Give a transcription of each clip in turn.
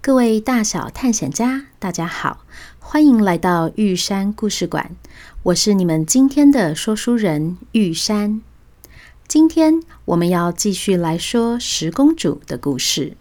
各位大小探险家，大家好，欢迎来到玉山故事馆。我是你们今天的说书人玉山。今天我们要继续来说十公主的故事。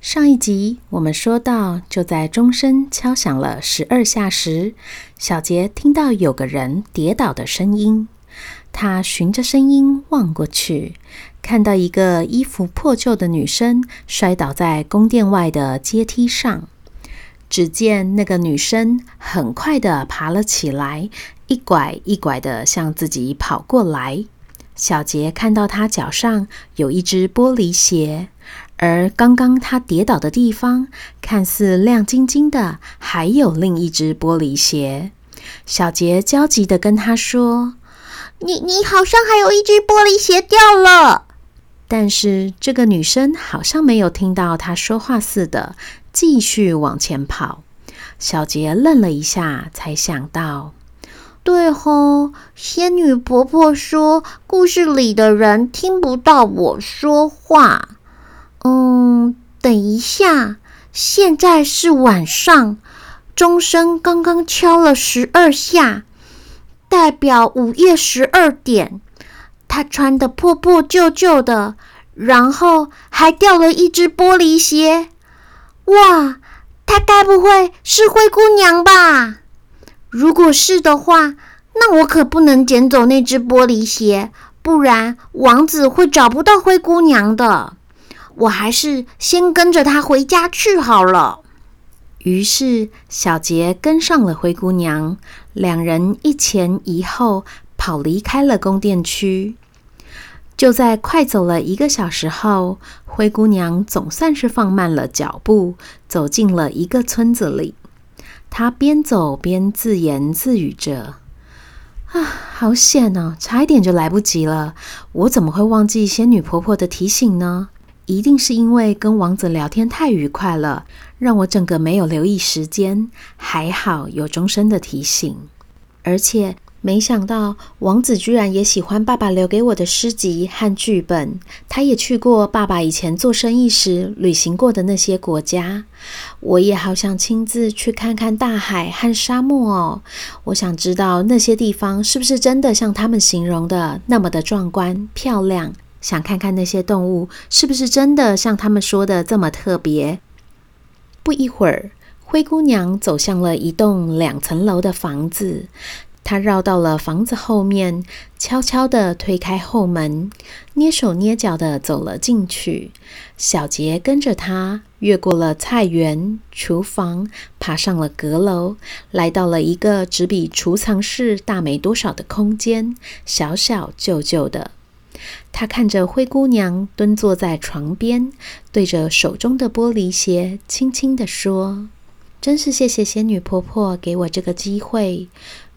上一集我们说到，就在钟声敲响了十二下时，小杰听到有个人跌倒的声音。他循着声音望过去，看到一个衣服破旧的女生摔倒在宫殿外的阶梯上。只见那个女生很快地爬了起来，一拐一拐地向自己跑过来。小杰看到她脚上有一只玻璃鞋，而刚刚她跌倒的地方看似亮晶晶的，还有另一只玻璃鞋。小杰焦急地跟她说。你你好像还有一只玻璃鞋掉了，但是这个女生好像没有听到她说话似的，继续往前跑。小杰愣了一下，才想到，对吼，仙女婆婆说故事里的人听不到我说话。嗯，等一下，现在是晚上，钟声刚刚敲了十二下。代表午夜十二点，他穿的破破旧旧的，然后还掉了一只玻璃鞋。哇，他该不会是灰姑娘吧？如果是的话，那我可不能捡走那只玻璃鞋，不然王子会找不到灰姑娘的。我还是先跟着他回家去好了。于是，小杰跟上了灰姑娘，两人一前一后跑离开了宫殿区。就在快走了一个小时后，灰姑娘总算是放慢了脚步，走进了一个村子里。她边走边自言自语着：“啊，好险哦，差一点就来不及了！我怎么会忘记仙女婆婆的提醒呢？”一定是因为跟王子聊天太愉快了，让我整个没有留意时间。还好有钟声的提醒，而且没想到王子居然也喜欢爸爸留给我的诗集和剧本。他也去过爸爸以前做生意时旅行过的那些国家。我也好想亲自去看看大海和沙漠哦。我想知道那些地方是不是真的像他们形容的那么的壮观漂亮。想看看那些动物是不是真的像他们说的这么特别。不一会儿，灰姑娘走向了一栋两层楼的房子。她绕到了房子后面，悄悄地推开后门，蹑手蹑脚地走了进去。小杰跟着她，越过了菜园、厨房，爬上了阁楼，来到了一个只比储藏室大没多少的空间，小小旧旧的。他看着灰姑娘蹲坐在床边，对着手中的玻璃鞋轻轻地说：“真是谢谢仙女婆婆给我这个机会。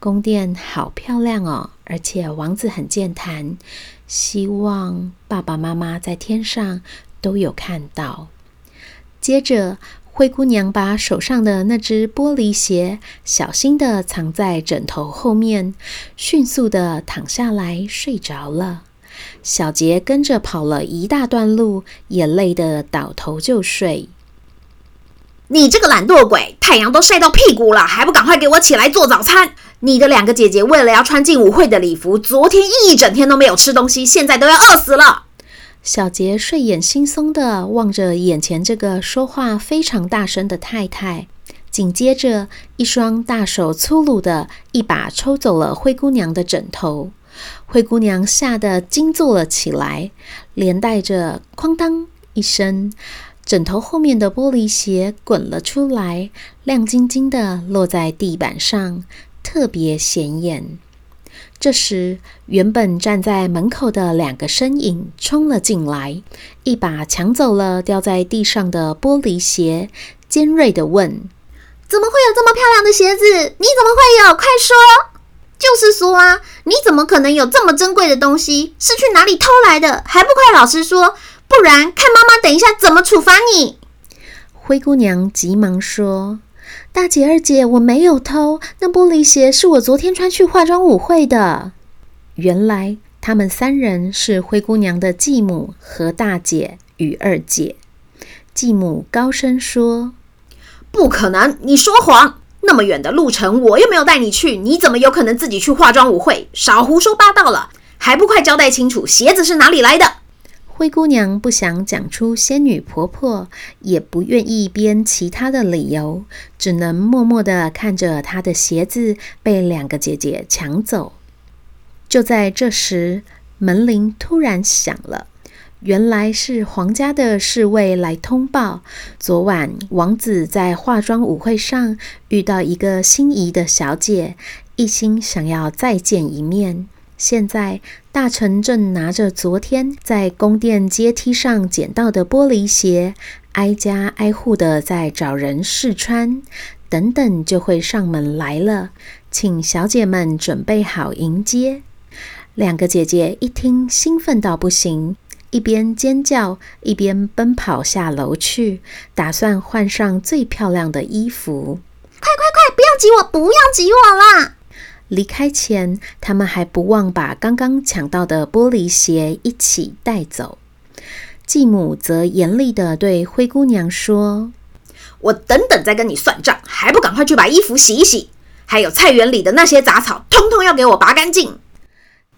宫殿好漂亮哦，而且王子很健谈。希望爸爸妈妈在天上都有看到。”接着，灰姑娘把手上的那只玻璃鞋小心地藏在枕头后面，迅速地躺下来睡着了。小杰跟着跑了一大段路，也累得倒头就睡。你这个懒惰鬼，太阳都晒到屁股了，还不赶快给我起来做早餐？你的两个姐姐为了要穿进舞会的礼服，昨天一整天都没有吃东西，现在都要饿死了。小杰睡眼惺忪地望着眼前这个说话非常大声的太太，紧接着一双大手粗鲁的一把抽走了灰姑娘的枕头。灰姑娘吓得惊坐了起来，连带着“哐当”一声，枕头后面的玻璃鞋滚了出来，亮晶晶的落在地板上，特别显眼。这时，原本站在门口的两个身影冲了进来，一把抢走了掉在地上的玻璃鞋，尖锐地问：“怎么会有这么漂亮的鞋子？你怎么会有？快说！就是说啊，你怎么可能有这么珍贵的东西？是去哪里偷来的？还不快老实说，不然看妈妈等一下怎么处罚你！灰姑娘急忙说：“大姐、二姐，我没有偷，那玻璃鞋是我昨天穿去化妆舞会的。”原来他们三人是灰姑娘的继母和大姐与二姐。继母高声说：“不可能，你说谎！”那么远的路程，我又没有带你去，你怎么有可能自己去化妆舞会？少胡说八道了，还不快交代清楚，鞋子是哪里来的？灰姑娘不想讲出仙女婆婆，也不愿意编其他的理由，只能默默地看着她的鞋子被两个姐姐抢走。就在这时，门铃突然响了。原来是皇家的侍卫来通报，昨晚王子在化妆舞会上遇到一个心仪的小姐，一心想要再见一面。现在大臣正拿着昨天在宫殿阶梯上捡到的玻璃鞋，挨家挨户的在找人试穿，等等就会上门来了，请小姐们准备好迎接。两个姐姐一听，兴奋到不行。一边尖叫，一边奔跑下楼去，打算换上最漂亮的衣服。快快快，不要挤我，不要挤我啦！离开前，他们还不忘把刚刚抢到的玻璃鞋一起带走。继母则严厉地对灰姑娘说：“我等等再跟你算账，还不赶快去把衣服洗一洗？还有菜园里的那些杂草，通通要给我拔干净。”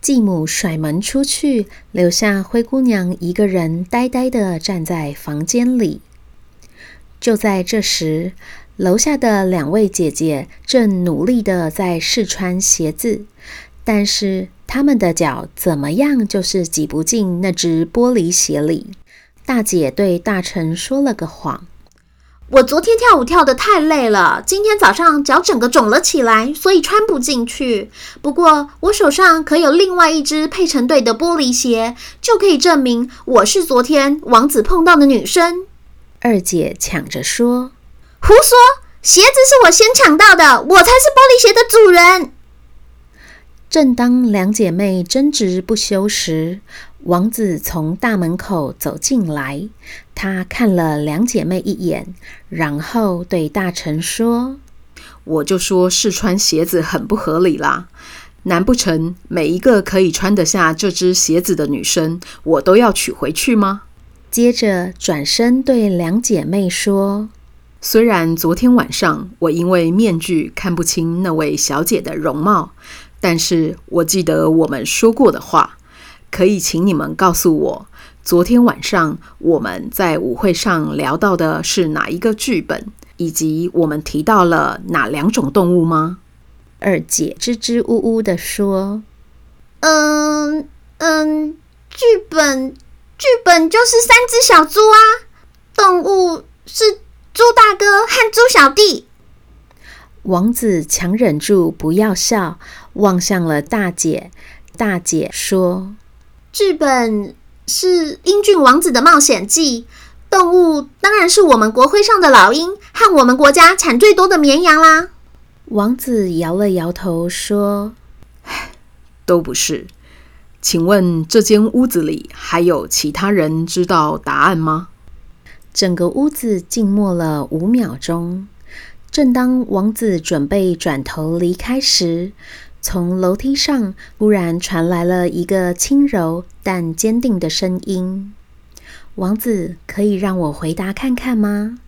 继母甩门出去，留下灰姑娘一个人呆呆地站在房间里。就在这时，楼下的两位姐姐正努力的在试穿鞋子，但是她们的脚怎么样就是挤不进那只玻璃鞋里。大姐对大臣说了个谎。我昨天跳舞跳得太累了，今天早上脚整个肿了起来，所以穿不进去。不过我手上可有另外一只配成对的玻璃鞋，就可以证明我是昨天王子碰到的女生。二姐抢着说：“胡说！鞋子是我先抢到的，我才是玻璃鞋的主人。”正当两姐妹争执不休时，王子从大门口走进来，他看了两姐妹一眼，然后对大臣说：“我就说试穿鞋子很不合理啦！难不成每一个可以穿得下这只鞋子的女生，我都要娶回去吗？”接着转身对两姐妹说：“虽然昨天晚上我因为面具看不清那位小姐的容貌，但是我记得我们说过的话。”可以请你们告诉我，昨天晚上我们在舞会上聊到的是哪一个剧本，以及我们提到了哪两种动物吗？二姐支支吾吾地说：“嗯嗯，剧本剧本就是三只小猪啊，动物是猪大哥和猪小弟。”王子强忍住不要笑，望向了大姐。大姐说。剧本是《英俊王子的冒险记》，动物当然是我们国徽上的老鹰和我们国家产最多的绵羊啦。王子摇了摇头说：“唉，都不是。请问这间屋子里还有其他人知道答案吗？”整个屋子静默了五秒钟。正当王子准备转头离开时，从楼梯上忽然传来了一个轻柔但坚定的声音：“王子，可以让我回答看看吗？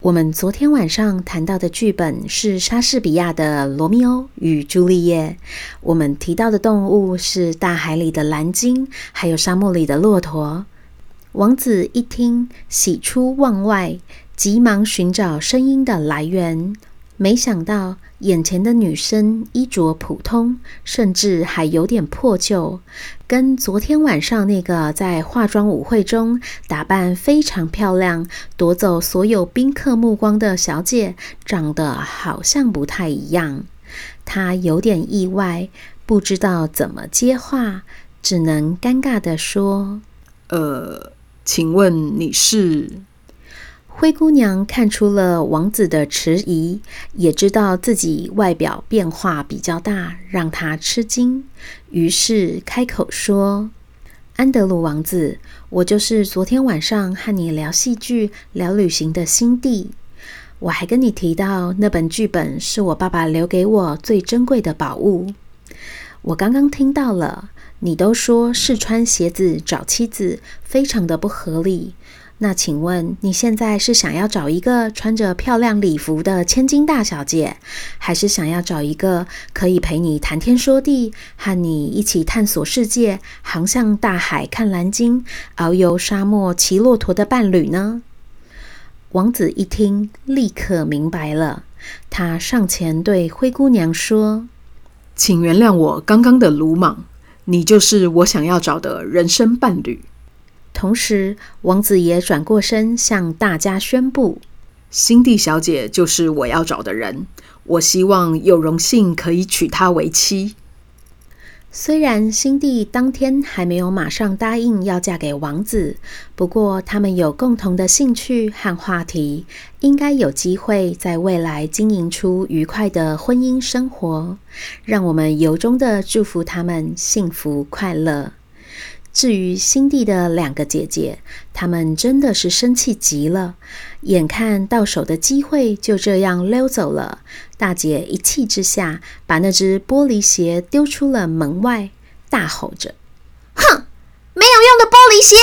我们昨天晚上谈到的剧本是莎士比亚的《罗密欧与朱丽叶》，我们提到的动物是大海里的蓝鲸，还有沙漠里的骆驼。”王子一听，喜出望外，急忙寻找声音的来源。没想到，眼前的女生衣着普通，甚至还有点破旧，跟昨天晚上那个在化妆舞会中打扮非常漂亮、夺走所有宾客目光的小姐长得好像不太一样。她有点意外，不知道怎么接话，只能尴尬地说：“呃，请问你是？”灰姑娘看出了王子的迟疑，也知道自己外表变化比较大，让她吃惊，于是开口说：“安德鲁王子，我就是昨天晚上和你聊戏剧、聊旅行的辛蒂。我还跟你提到，那本剧本是我爸爸留给我最珍贵的宝物。我刚刚听到了，你都说试穿鞋子找妻子，非常的不合理。”那请问你现在是想要找一个穿着漂亮礼服的千金大小姐，还是想要找一个可以陪你谈天说地、和你一起探索世界、航向大海看蓝鲸、遨游沙漠骑骆驼的伴侣呢？王子一听，立刻明白了。他上前对灰姑娘说：“请原谅我刚刚的鲁莽，你就是我想要找的人生伴侣。”同时，王子也转过身向大家宣布：“辛蒂小姐就是我要找的人，我希望有荣幸可以娶她为妻。”虽然新帝当天还没有马上答应要嫁给王子，不过他们有共同的兴趣和话题，应该有机会在未来经营出愉快的婚姻生活。让我们由衷的祝福他们幸福快乐。至于辛蒂的两个姐姐，她们真的是生气极了，眼看到手的机会就这样溜走了。大姐一气之下，把那只玻璃鞋丢出了门外，大吼着：“哼，没有用的玻璃鞋！”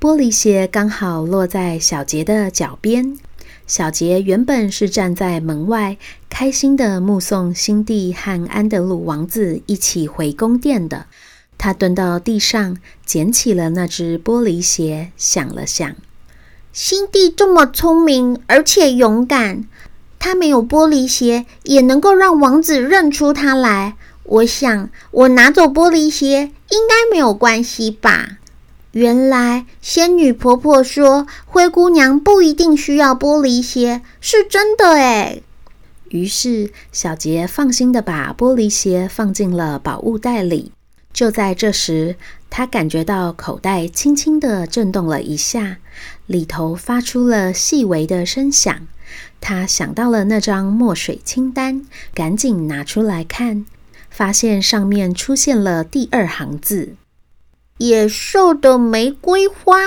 玻璃鞋刚好落在小杰的脚边。小杰原本是站在门外，开心地目送辛蒂和安德鲁王子一起回宫殿的。他蹲到地上，捡起了那只玻璃鞋，想了想：辛蒂这么聪明，而且勇敢，她没有玻璃鞋也能够让王子认出她来。我想，我拿走玻璃鞋应该没有关系吧？原来仙女婆婆说灰姑娘不一定需要玻璃鞋，是真的诶。于是小杰放心的把玻璃鞋放进了宝物袋里。就在这时，他感觉到口袋轻轻地震动了一下，里头发出了细微的声响。他想到了那张墨水清单，赶紧拿出来看，发现上面出现了第二行字：“野兽的玫瑰花。”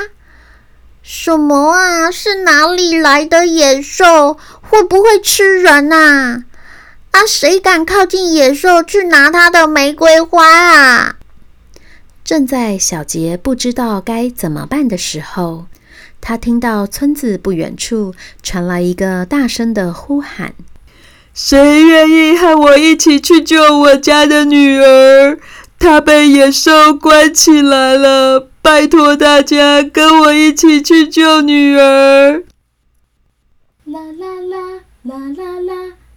什么啊？是哪里来的野兽？会不会吃人啊？啊！谁敢靠近野兽去拿它的玫瑰花啊？正在小杰不知道该怎么办的时候，他听到村子不远处传来一个大声的呼喊：“谁愿意和我一起去救我家的女儿？她被野兽关起来了！拜托大家跟我一起去救女儿！”啦啦啦啦啦啦。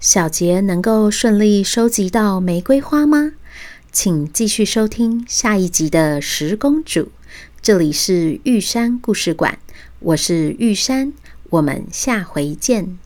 小杰能够顺利收集到玫瑰花吗？请继续收听下一集的《十公主》。这里是玉山故事馆，我是玉山，我们下回见。